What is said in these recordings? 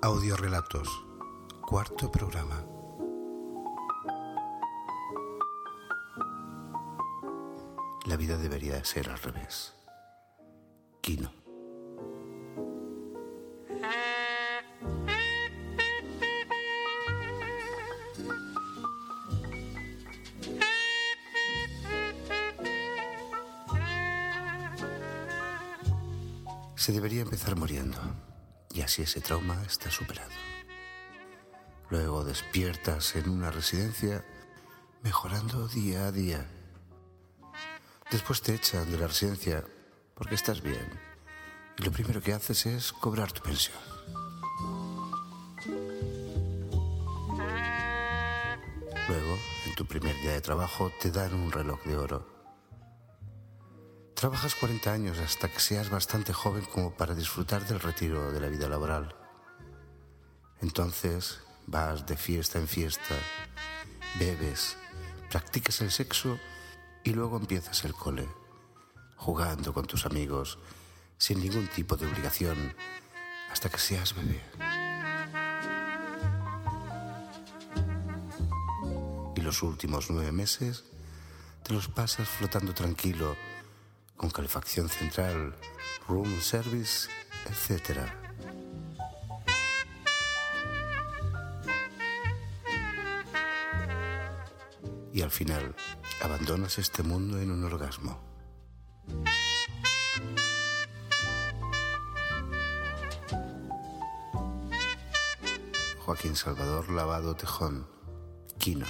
Audiorelatos, cuarto programa. La vida debería ser al revés. Quino. Se debería empezar muriendo así ese trauma está superado. Luego despiertas en una residencia mejorando día a día. Después te echan de la residencia porque estás bien y lo primero que haces es cobrar tu pensión. Luego, en tu primer día de trabajo, te dan un reloj de oro. Trabajas 40 años hasta que seas bastante joven como para disfrutar del retiro de la vida laboral. Entonces vas de fiesta en fiesta, bebes, practicas el sexo y luego empiezas el cole, jugando con tus amigos, sin ningún tipo de obligación, hasta que seas bebé. Y los últimos nueve meses te los pasas flotando tranquilo, con calefacción central, room service, etc. Y al final abandonas este mundo en un orgasmo. Joaquín Salvador Lavado Tejón, Quino.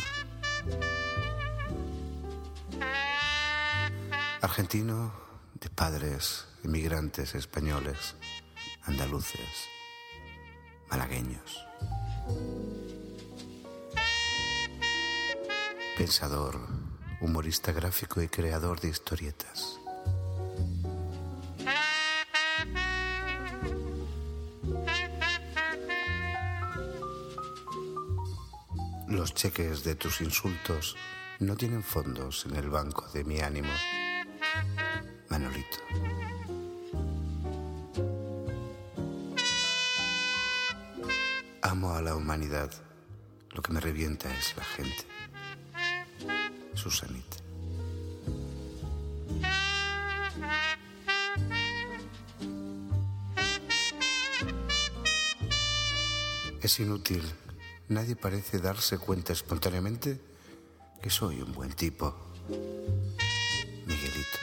Argentino de padres inmigrantes españoles, andaluces, malagueños. Pensador, humorista gráfico y creador de historietas. Los cheques de tus insultos no tienen fondos en el banco de mi ánimo. Amo a la humanidad. Lo que me revienta es la gente. Susanita. Es inútil. Nadie parece darse cuenta espontáneamente que soy un buen tipo. Miguelito.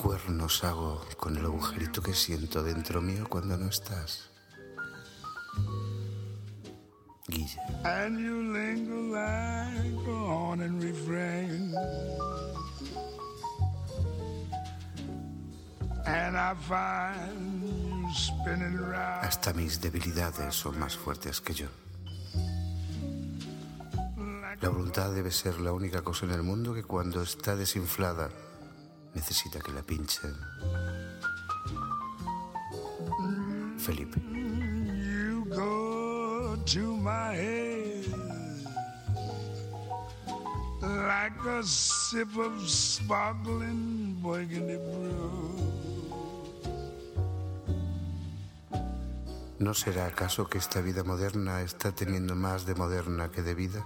Cuernos hago con el agujerito que siento dentro mío cuando no estás? Guille. And you linger like a haunting refrain. And I find you spinning round. Hasta mis debilidades son más fuertes que yo. La voluntad debe ser la única cosa en el mundo que cuando está desinflada necesita que la pinchen. Felipe. You go to my head like a sip of sparkling burgundy brew. ¿No será acaso que esta vida moderna está teniendo más de moderna que de vida?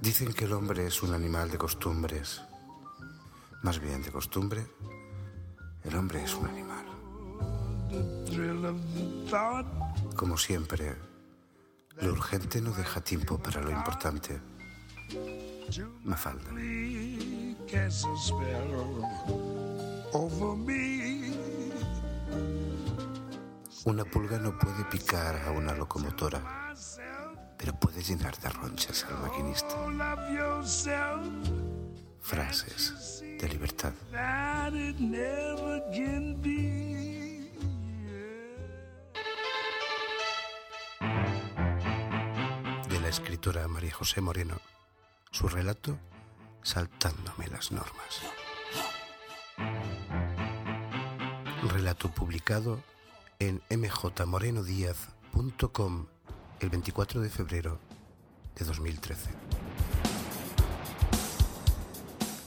Dicen que el hombre es un animal de costumbres. Más bien de costumbre, el hombre es un animal. Como siempre, lo urgente no deja tiempo para lo importante. Me. Una pulga no puede picar a una locomotora, pero puede llenar de ronchas al maquinista. Frases de libertad. De la escritora María José Moreno. Su relato, Saltándome las normas. Relato publicado en mjmorenodíaz.com el 24 de febrero de 2013.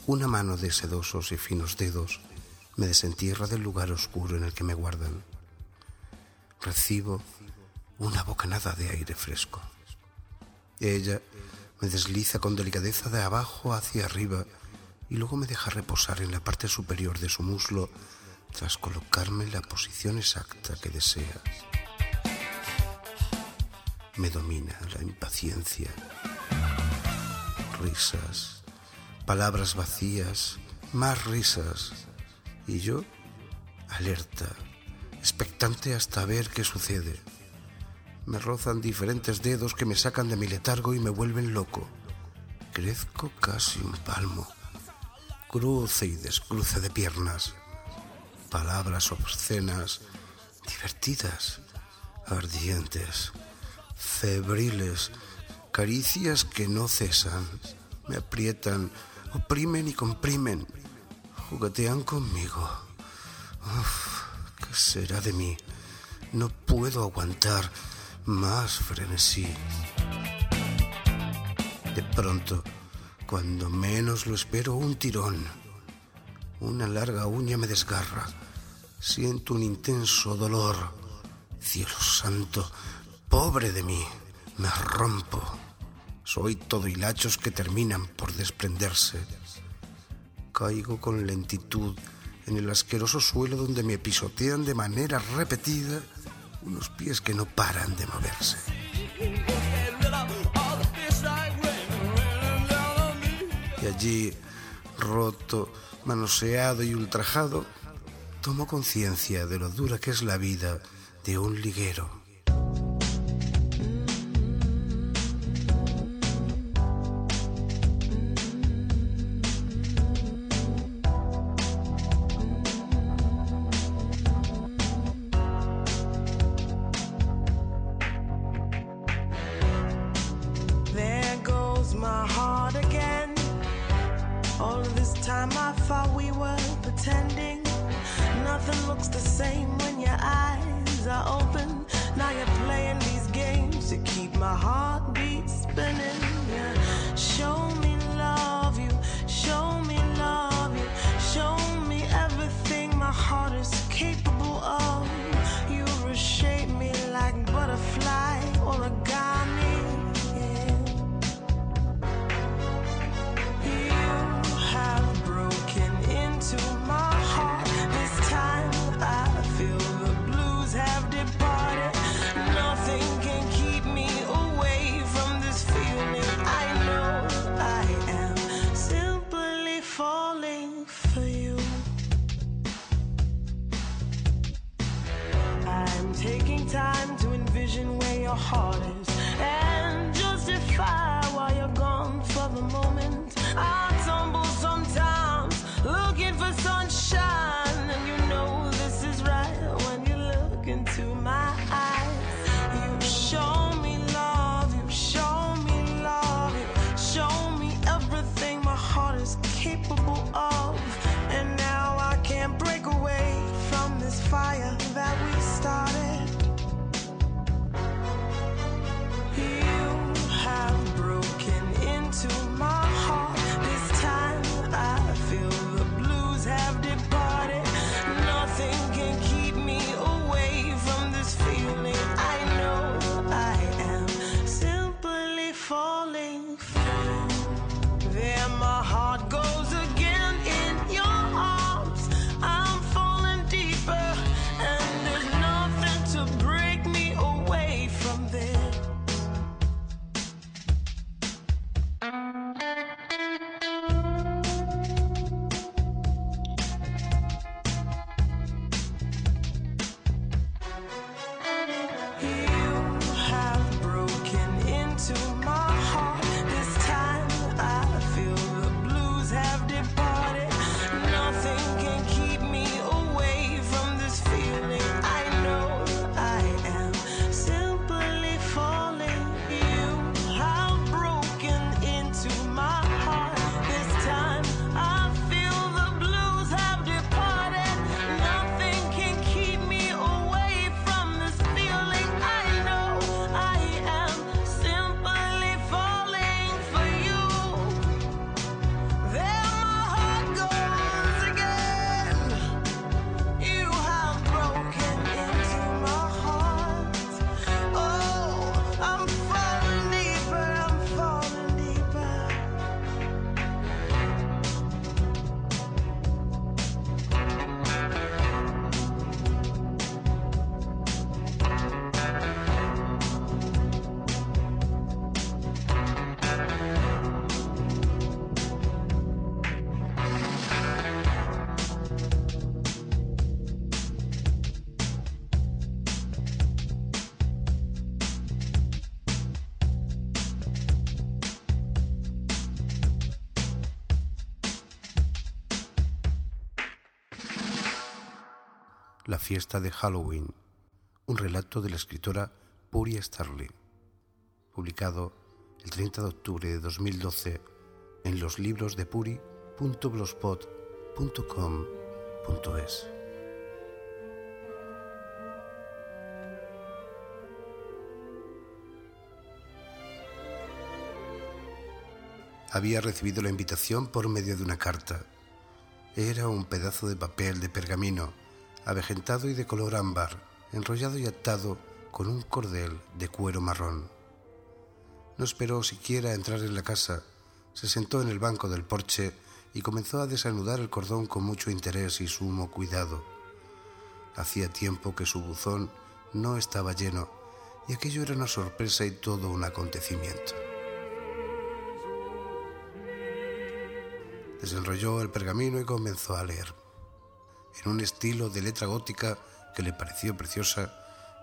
Una mano de sedosos y finos dedos me desentierra del lugar oscuro en el que me guardan. Recibo una bocanada de aire fresco. Ella me desliza con delicadeza de abajo hacia arriba y luego me deja reposar en la parte superior de su muslo tras colocarme en la posición exacta que desea. Me domina la impaciencia. Risas, palabras vacías, más risas. Y yo, alerta, expectante hasta ver qué sucede. Me rozan diferentes dedos que me sacan de mi letargo y me vuelven loco. Crezco casi un palmo. Cruce y descruce de piernas. Palabras obscenas, divertidas, ardientes, febriles, caricias que no cesan. Me aprietan, oprimen y comprimen. Juguetean conmigo. Uf, ¿Qué será de mí? No puedo aguantar más frenesí. De pronto, cuando menos lo espero, un tirón. Una larga uña me desgarra. Siento un intenso dolor. Cielo santo, pobre de mí, me rompo. Soy todo hilachos que terminan por desprenderse. Caigo con lentitud en el asqueroso suelo donde me pisotean de manera repetida unos pies que no paran de moverse. Y allí, roto, manoseado y ultrajado, tomo conciencia de lo dura que es la vida de un liguero. Pretending. Nothing looks the same when your eyes are open. Now you're playing these games to keep my heartbeat spinning. La fiesta de Halloween, un relato de la escritora Puri Starling, publicado el 30 de octubre de 2012 en los libros de puri.blogspot.com.es. había recibido la invitación por medio de una carta. Era un pedazo de papel de pergamino, avejentado y de color ámbar, enrollado y atado con un cordel de cuero marrón. No esperó siquiera entrar en la casa, se sentó en el banco del porche y comenzó a desanudar el cordón con mucho interés y sumo cuidado. Hacía tiempo que su buzón no estaba lleno y aquello era una sorpresa y todo un acontecimiento. Desenrolló el pergamino y comenzó a leer. En un estilo de letra gótica que le pareció preciosa,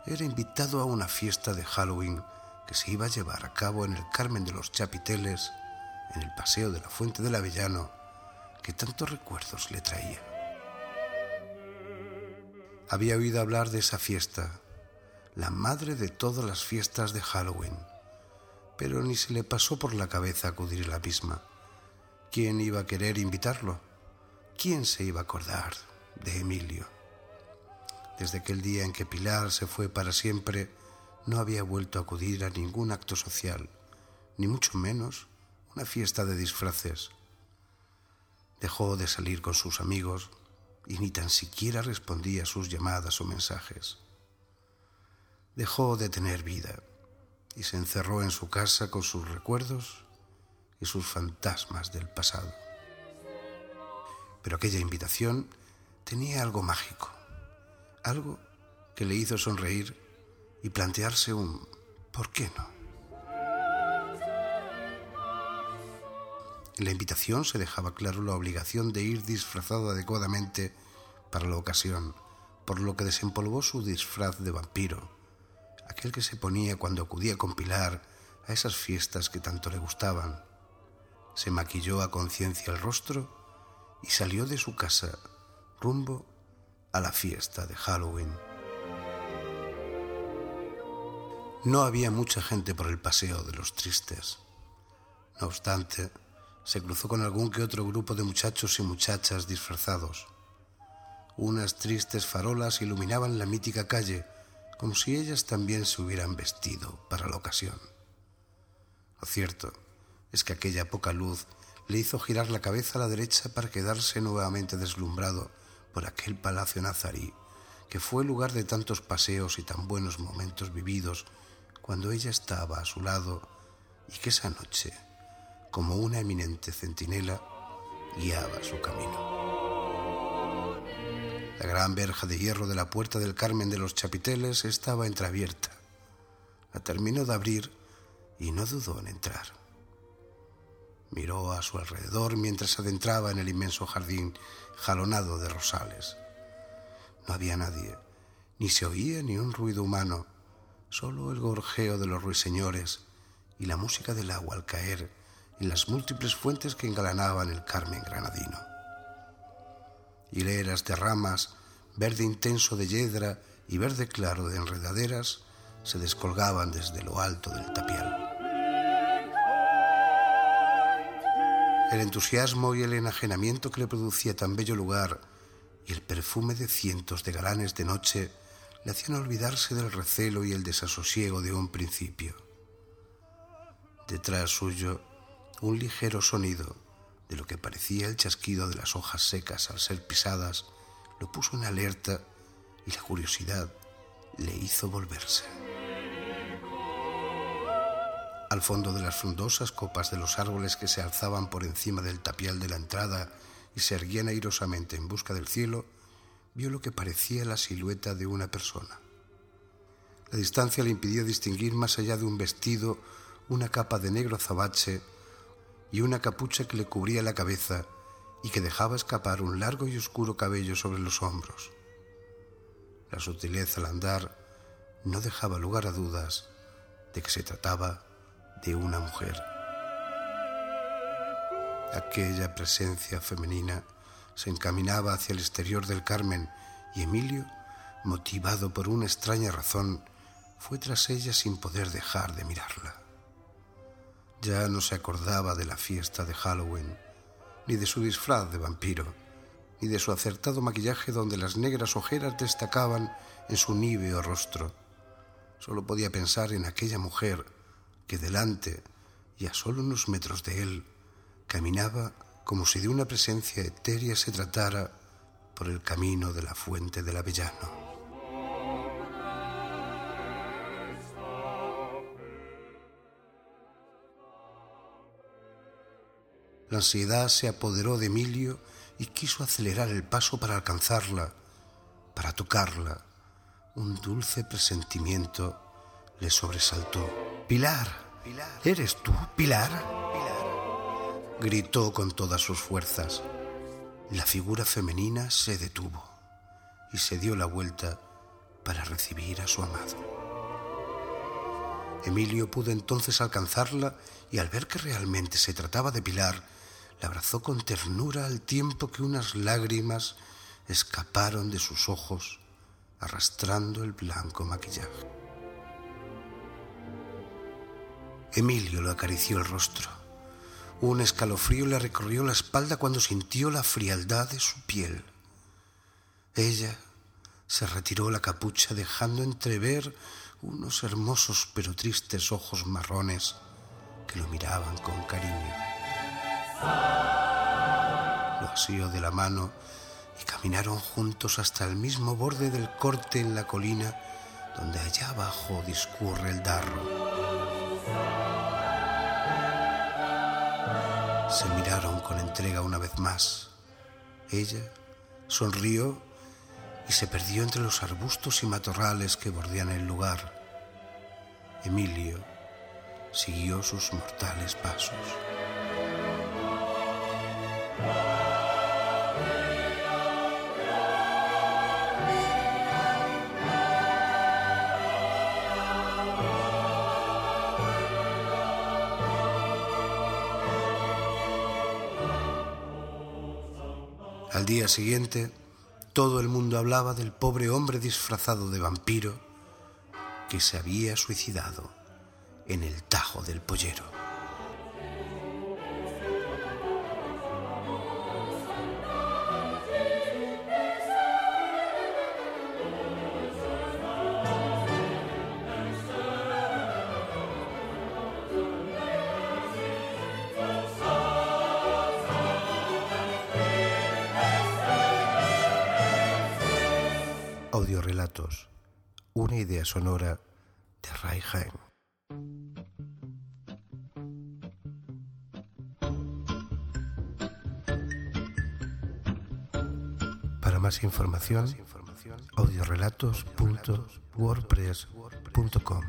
era invitado a una fiesta de Halloween que se iba a llevar a cabo en el Carmen de los Chapiteles, en el Paseo de la Fuente del Avellano, que tantos recuerdos le traía. Había oído hablar de esa fiesta, la madre de todas las fiestas de Halloween, pero ni se le pasó por la cabeza acudir a la misma. ¿Quién iba a querer invitarlo? ¿Quién se iba a acordar de Emilio? Desde aquel día en que Pilar se fue para siempre, no había vuelto a acudir a ningún acto social, ni mucho menos una fiesta de disfraces. Dejó de salir con sus amigos y ni tan siquiera respondía a sus llamadas o mensajes. Dejó de tener vida y se encerró en su casa con sus recuerdos y sus fantasmas del pasado. Pero aquella invitación tenía algo mágico, algo que le hizo sonreír y plantearse un ¿por qué no? En la invitación se dejaba claro la obligación de ir disfrazado adecuadamente para la ocasión, por lo que desempolvó su disfraz de vampiro, aquel que se ponía cuando acudía con Pilar a esas fiestas que tanto le gustaban se maquilló a conciencia el rostro y salió de su casa rumbo a la fiesta de Halloween. No había mucha gente por el paseo de los tristes. No obstante, se cruzó con algún que otro grupo de muchachos y muchachas disfrazados. Unas tristes farolas iluminaban la mítica calle, como si ellas también se hubieran vestido para la ocasión. Lo cierto es que aquella poca luz le hizo girar la cabeza a la derecha para quedarse nuevamente deslumbrado por aquel palacio nazarí, que fue lugar de tantos paseos y tan buenos momentos vividos cuando ella estaba a su lado y que esa noche, como una eminente centinela, guiaba su camino. La gran verja de hierro de la puerta del Carmen de los Chapiteles estaba entreabierta. La terminó de abrir y no dudó en entrar. Miró a su alrededor mientras se adentraba en el inmenso jardín jalonado de rosales. No había nadie, ni se oía ni un ruido humano, solo el gorjeo de los ruiseñores y la música del agua al caer en las múltiples fuentes que engalanaban el Carmen granadino. Hileras de ramas, verde intenso de yedra y verde claro de enredaderas se descolgaban desde lo alto del tapial. El entusiasmo y el enajenamiento que le producía tan bello lugar y el perfume de cientos de galanes de noche le hacían olvidarse del recelo y el desasosiego de un principio. Detrás suyo, un ligero sonido de lo que parecía el chasquido de las hojas secas al ser pisadas lo puso en alerta y la curiosidad le hizo volverse. Al fondo de las frondosas copas de los árboles que se alzaban por encima del tapial de la entrada y se erguían airosamente en busca del cielo, vio lo que parecía la silueta de una persona. La distancia le impidió distinguir más allá de un vestido una capa de negro azabache y una capucha que le cubría la cabeza y que dejaba escapar un largo y oscuro cabello sobre los hombros. La sutileza al andar no dejaba lugar a dudas de que se trataba de una mujer. Aquella presencia femenina se encaminaba hacia el exterior del Carmen y Emilio motivado por una extraña razón, fue tras ella sin poder dejar de mirarla. Ya no se acordaba de la fiesta de Halloween, ni de su disfraz de vampiro, ni de su acertado maquillaje donde las negras ojeras destacaban en su níveo rostro. Solo podía pensar en aquella mujer que delante y a solo unos metros de él caminaba como si de una presencia etérea se tratara por el camino de la fuente del Avellano. La ansiedad se apoderó de Emilio y quiso acelerar el paso para alcanzarla, para tocarla. Un dulce presentimiento le sobresaltó. Pilar, ¿eres tú, Pilar? Gritó con todas sus fuerzas. La figura femenina se detuvo y se dio la vuelta para recibir a su amado. Emilio pudo entonces alcanzarla y al ver que realmente se trataba de Pilar, la abrazó con ternura al tiempo que unas lágrimas escaparon de sus ojos arrastrando el blanco maquillaje. Emilio lo acarició el rostro. Un escalofrío le recorrió la espalda cuando sintió la frialdad de su piel. Ella se retiró la capucha dejando entrever unos hermosos pero tristes ojos marrones que lo miraban con cariño. Lo asió de la mano y caminaron juntos hasta el mismo borde del corte en la colina donde allá abajo discurre el Darro. Se miraron con entrega una vez más. Ella sonrió y se perdió entre los arbustos y matorrales que bordean el lugar. Emilio siguió sus mortales pasos. Al día siguiente, todo el mundo hablaba del pobre hombre disfrazado de vampiro que se había suicidado en el tajo del pollero. Audiorelatos. Una idea sonora de Rai Haim. Para más información, audiorelatos.wordpress.com.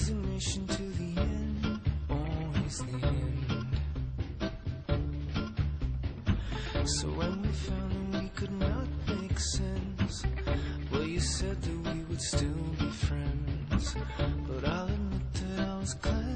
resignation to the end, always the end. So when we found that we could not make sense, well, you said that we would still be friends. But I'll admit that I was glad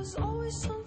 was always so.